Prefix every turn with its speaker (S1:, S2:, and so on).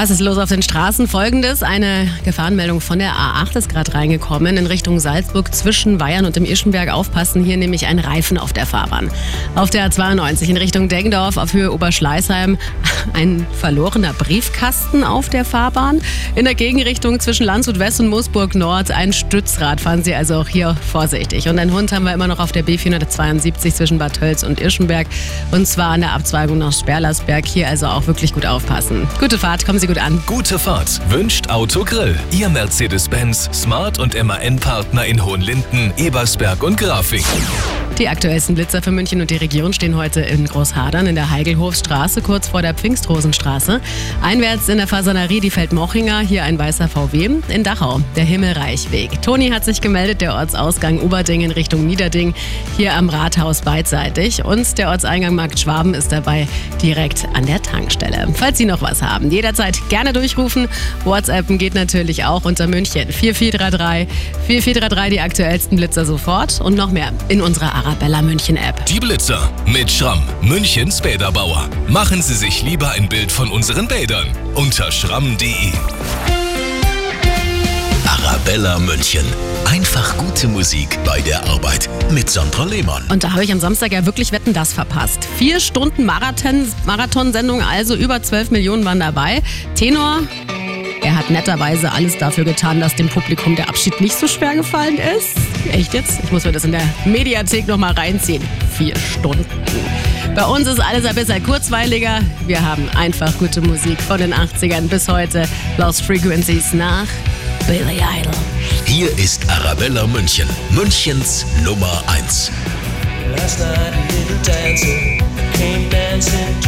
S1: Was ist los auf den Straßen? Folgendes: Eine Gefahrenmeldung von der A8 ist gerade reingekommen in Richtung Salzburg zwischen Bayern und dem Ischenberg. Aufpassen, hier nämlich ein Reifen auf der Fahrbahn. Auf der A92 in Richtung Deggendorf auf Höhe Oberschleißheim ein verlorener Briefkasten auf der Fahrbahn. In der Gegenrichtung zwischen Landshut West und Moosburg Nord ein Stützrad. Fahren Sie also auch hier vorsichtig. Und ein Hund haben wir immer noch auf der B472 zwischen Bad Tölz und Ischenberg. Und zwar an der Abzweigung nach Sperlersberg. Hier also auch wirklich gut aufpassen. Gute Fahrt, kommen Sie gut an.
S2: Gute Fahrt wünscht Autogrill. Ihr Mercedes-Benz Smart und MAN-Partner in Hohenlinden, Ebersberg und Grafing.
S1: Die aktuellsten Blitzer für München und die Region stehen heute in Großhadern in der Heigelhofstraße, kurz vor der Pfingstrosenstraße. Einwärts in der Fasanerie die Feldmochinger, hier ein weißer VW. In Dachau der Himmelreichweg. Toni hat sich gemeldet, der Ortsausgang Uberding in Richtung Niederding, hier am Rathaus beidseitig. Und der Ortseingang Markt Schwaben ist dabei direkt an der Tankstelle. Falls Sie noch was haben, jederzeit gerne durchrufen. WhatsAppen geht natürlich auch unter München 4433 4433 die aktuellsten Blitzer sofort und noch mehr in unserer Arabella München App.
S2: Die Blitzer mit Schramm, Münchens Bäderbauer. Machen Sie sich lieber ein Bild von unseren Bädern unter schramm.de. Arabella München. Einfach gute Musik bei der Arbeit mit Sandra Lehmann.
S1: Und da habe ich am Samstag ja wirklich Wetten das verpasst. Vier Stunden Marathon, Marathonsendung, also über 12 Millionen waren dabei. Tenor, er hat netterweise alles dafür getan, dass dem Publikum der Abschied nicht so schwer gefallen ist. Echt jetzt? Ich muss mir das in der Mediathek nochmal reinziehen. Vier Stunden. Bei uns ist alles ein bisschen kurzweiliger. Wir haben einfach gute Musik von den 80ern bis heute. Lost Frequencies nach Billy Idol.
S2: Hier ist Arabella München, Münchens Nummer 1.
S3: Last night a little dancer came dancing to my